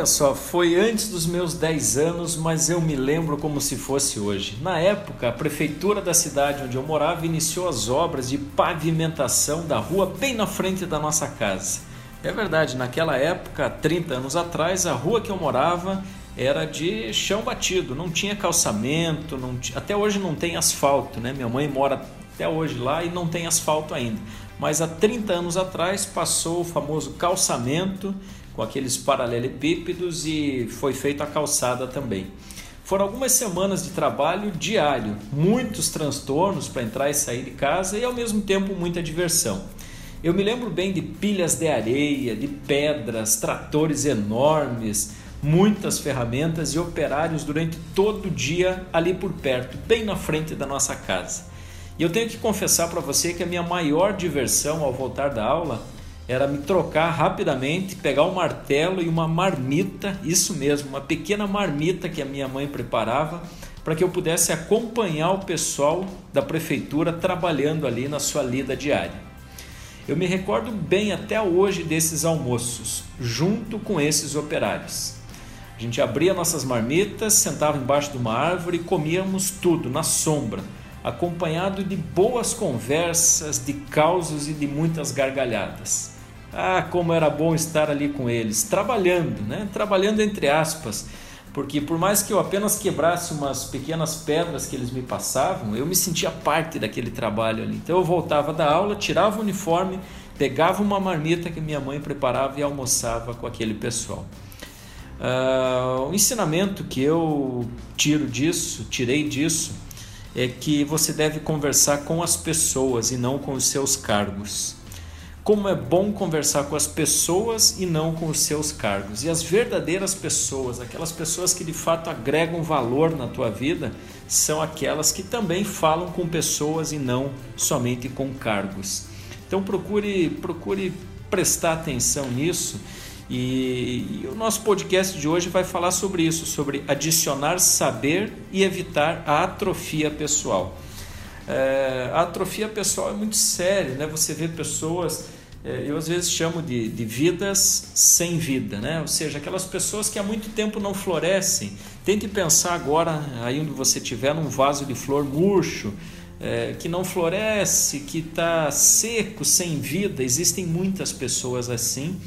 Olha só, foi antes dos meus 10 anos, mas eu me lembro como se fosse hoje. Na época, a prefeitura da cidade onde eu morava iniciou as obras de pavimentação da rua bem na frente da nossa casa. É verdade, naquela época, 30 anos atrás, a rua que eu morava era de chão batido, não tinha calçamento, não t... até hoje não tem asfalto, né? Minha mãe mora até hoje lá e não tem asfalto ainda. Mas há 30 anos atrás passou o famoso calçamento com aqueles paralelepípedos e foi feita a calçada também. Foram algumas semanas de trabalho diário, muitos transtornos para entrar e sair de casa e ao mesmo tempo muita diversão. Eu me lembro bem de pilhas de areia, de pedras, tratores enormes, muitas ferramentas e operários durante todo o dia ali por perto, bem na frente da nossa casa. E eu tenho que confessar para você que a minha maior diversão ao voltar da aula era me trocar rapidamente, pegar um martelo e uma marmita, isso mesmo, uma pequena marmita que a minha mãe preparava para que eu pudesse acompanhar o pessoal da prefeitura trabalhando ali na sua lida diária. Eu me recordo bem até hoje desses almoços, junto com esses operários. A gente abria nossas marmitas, sentava embaixo de uma árvore e comíamos tudo na sombra, acompanhado de boas conversas, de causos e de muitas gargalhadas. Ah, como era bom estar ali com eles, trabalhando, né? Trabalhando entre aspas, porque por mais que eu apenas quebrasse umas pequenas pedras que eles me passavam, eu me sentia parte daquele trabalho ali. Então eu voltava da aula, tirava o uniforme, pegava uma marmita que minha mãe preparava e almoçava com aquele pessoal. Uh, o ensinamento que eu tiro disso, tirei disso, é que você deve conversar com as pessoas e não com os seus cargos como é bom conversar com as pessoas e não com os seus cargos. E as verdadeiras pessoas, aquelas pessoas que de fato agregam valor na tua vida, são aquelas que também falam com pessoas e não somente com cargos. Então procure, procure prestar atenção nisso. E, e o nosso podcast de hoje vai falar sobre isso, sobre adicionar saber e evitar a atrofia pessoal. É, a atrofia pessoal é muito séria, né? Você vê pessoas é, eu às vezes chamo de, de vidas sem vida, né? ou seja, aquelas pessoas que há muito tempo não florescem. Tente pensar agora, aí onde você estiver, num vaso de flor murcho, é, que não floresce, que está seco, sem vida. Existem muitas pessoas assim.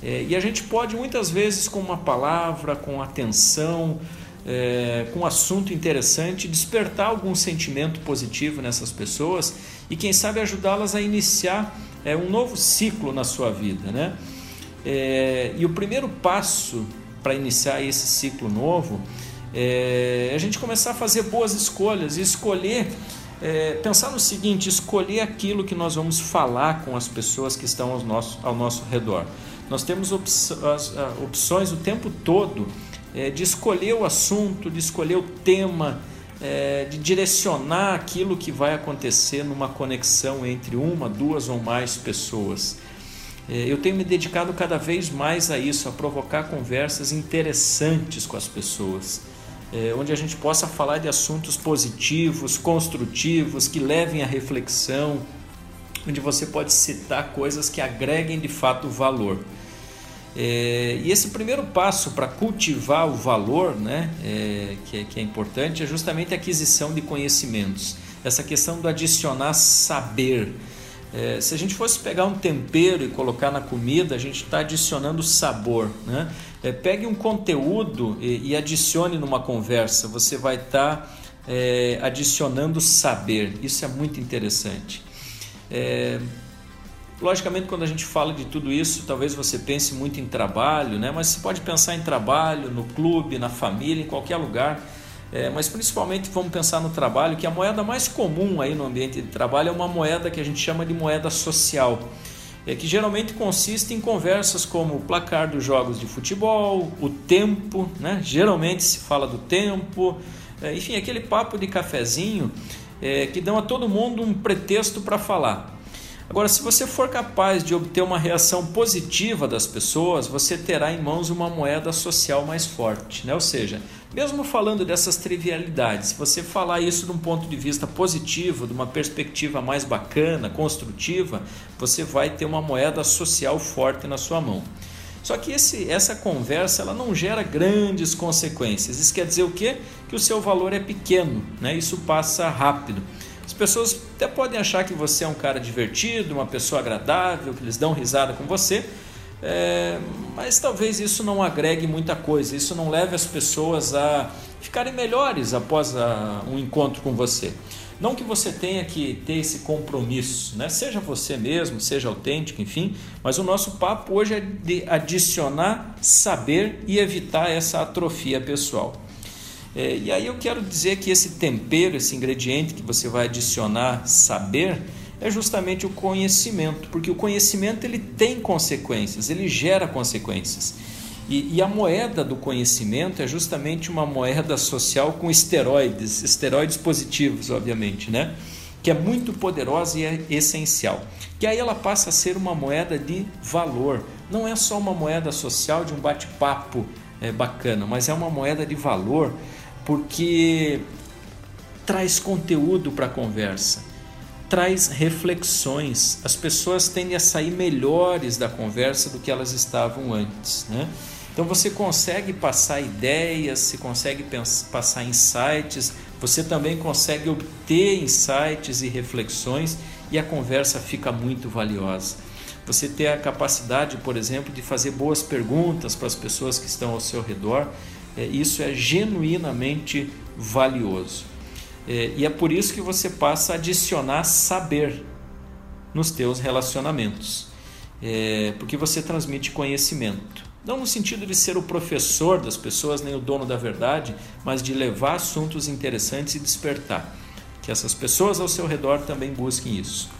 É, e a gente pode muitas vezes, com uma palavra, com atenção, é, com um assunto interessante, despertar algum sentimento positivo nessas pessoas e, quem sabe, ajudá-las a iniciar é, um novo ciclo na sua vida. Né? É, e o primeiro passo para iniciar esse ciclo novo é a gente começar a fazer boas escolhas e escolher. É, pensar no seguinte: escolher aquilo que nós vamos falar com as pessoas que estão ao nosso, ao nosso redor. Nós temos opções o tempo todo é, de escolher o assunto, de escolher o tema, é, de direcionar aquilo que vai acontecer numa conexão entre uma, duas ou mais pessoas. É, eu tenho me dedicado cada vez mais a isso, a provocar conversas interessantes com as pessoas, é, onde a gente possa falar de assuntos positivos, construtivos, que levem à reflexão, onde você pode citar coisas que agreguem de fato valor. É, e esse primeiro passo para cultivar o valor, né, é, que, é, que é importante, é justamente a aquisição de conhecimentos. Essa questão do adicionar saber. É, se a gente fosse pegar um tempero e colocar na comida, a gente está adicionando sabor. Né? É, pegue um conteúdo e, e, adicione numa conversa, você vai estar tá, é, adicionando saber. Isso é muito interessante. Logicamente, quando a gente fala de tudo isso, talvez você pense muito em trabalho, né? mas você pode pensar em trabalho, no clube, na família, em qualquer lugar. É, mas principalmente vamos pensar no trabalho, que a moeda mais comum aí no ambiente de trabalho é uma moeda que a gente chama de moeda social, é, que geralmente consiste em conversas como o placar dos jogos de futebol, o tempo, né? geralmente se fala do tempo, é, enfim, aquele papo de cafezinho é, que dão a todo mundo um pretexto para falar. Agora, se você for capaz de obter uma reação positiva das pessoas, você terá em mãos uma moeda social mais forte, né? Ou seja, mesmo falando dessas trivialidades, se você falar isso de um ponto de vista positivo, de uma perspectiva mais bacana, construtiva, você vai ter uma moeda social forte na sua mão. Só que esse, essa conversa ela não gera grandes consequências. Isso quer dizer o quê? Que o seu valor é pequeno, né? isso passa rápido. As pessoas até podem achar que você é um cara divertido, uma pessoa agradável, que eles dão risada com você, é, mas talvez isso não agregue muita coisa, isso não leve as pessoas a ficarem melhores após a, um encontro com você. Não que você tenha que ter esse compromisso, né? seja você mesmo, seja autêntico, enfim, mas o nosso papo hoje é de adicionar saber e evitar essa atrofia pessoal. É, e aí eu quero dizer que esse tempero, esse ingrediente que você vai adicionar saber, é justamente o conhecimento, porque o conhecimento ele tem consequências, ele gera consequências. E, e, a moeda do conhecimento é justamente uma moeda social com esteroides, esteroides positivos, obviamente, né? que é muito poderosa e é essencial. Que aí ela passa a ser uma moeda de valor. Não é só uma moeda social de um bate-papo é, bacana, mas é uma moeda de valor porque traz conteúdo para a conversa traz reflexões. As pessoas tendem a sair melhores da conversa do que elas estavam antes. Né? Então você consegue passar ideias, você consegue passar insights, você também consegue obter insights e reflexões e a conversa fica muito valiosa. Você ter a capacidade, por exemplo, de fazer boas perguntas para as pessoas que estão ao seu redor, é, isso é genuinamente valioso. É, e é por isso que você passa a adicionar saber nos teus relacionamentos, é, porque você transmite conhecimento. Não no sentido de ser o professor das pessoas, nem o dono da verdade, mas de levar assuntos interessantes e despertar. Que essas pessoas ao seu redor também busquem isso.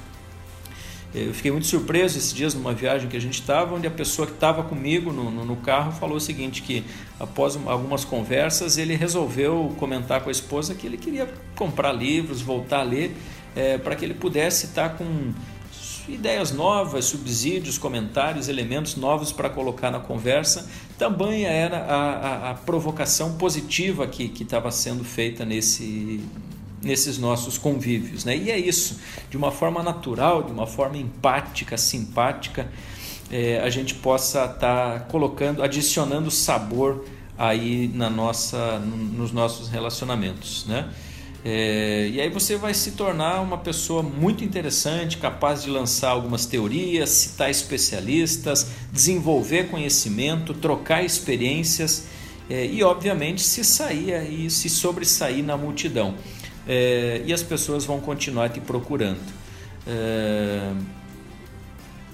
Eu fiquei muito surpreso esses dias numa viagem que a gente estava, onde a pessoa que estava comigo no, no, no, carro falou o seguinte, que após algumas conversas ele resolveu comentar com a esposa que ele queria comprar livros, voltar a ler, é, para que ele pudesse estar com ideias novas, subsídios, comentários, elementos novos para colocar na conversa. Também era a, a, a provocação positiva que estava sendo feita nesse, nesses nossos convívios. Né? E é isso, de uma forma natural, de uma forma empática, simpática, é, a gente possa estar tá colocando, adicionando sabor aí na nossa, nos nossos relacionamentos. Né? É, e aí você vai se tornar uma pessoa muito interessante, capaz de lançar algumas teorias, citar especialistas, desenvolver conhecimento, trocar experiências é, e, obviamente, se sair e se sobressair na multidão é, e as pessoas vão continuar te procurando. É,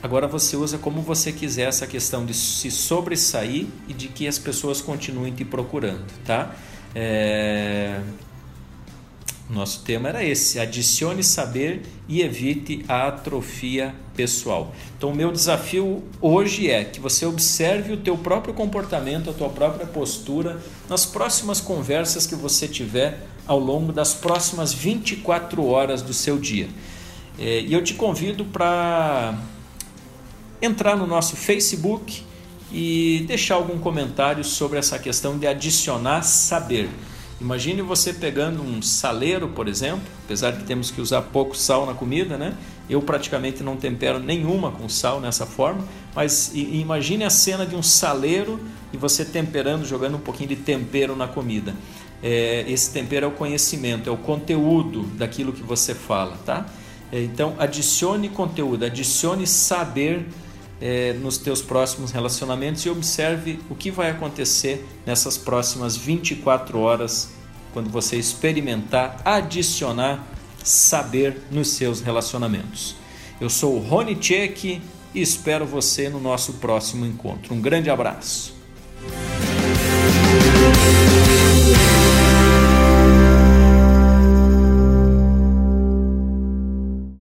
agora você usa como você quiser essa questão de se sobressair e de que as pessoas continuem te procurando, tá? É, nosso tema era esse: adicione saber e evite a atrofia pessoal. Então, o meu desafio hoje é que você observe o teu próprio comportamento, a tua própria postura nas próximas conversas que você tiver ao longo das próximas 24 horas do seu dia. É, e eu te convido para entrar no nosso Facebook e deixar algum comentário sobre essa questão de adicionar saber. Imagine você pegando um saleiro, por exemplo, apesar de temos que usar pouco sal na comida, né? Eu praticamente não tempero nenhuma com sal nessa forma, mas imagine a cena de um saleiro e você temperando, jogando um pouquinho de tempero na comida. É, esse tempero é o conhecimento, é o conteúdo daquilo que você fala, tá? É, então adicione conteúdo, adicione saber é, nos teus próximos relacionamentos e observe o que vai acontecer nessas próximas 24 horas quando você experimentar, adicionar saber nos seus relacionamentos. Eu sou o Rony Tchek e espero você no nosso próximo encontro. Um grande abraço.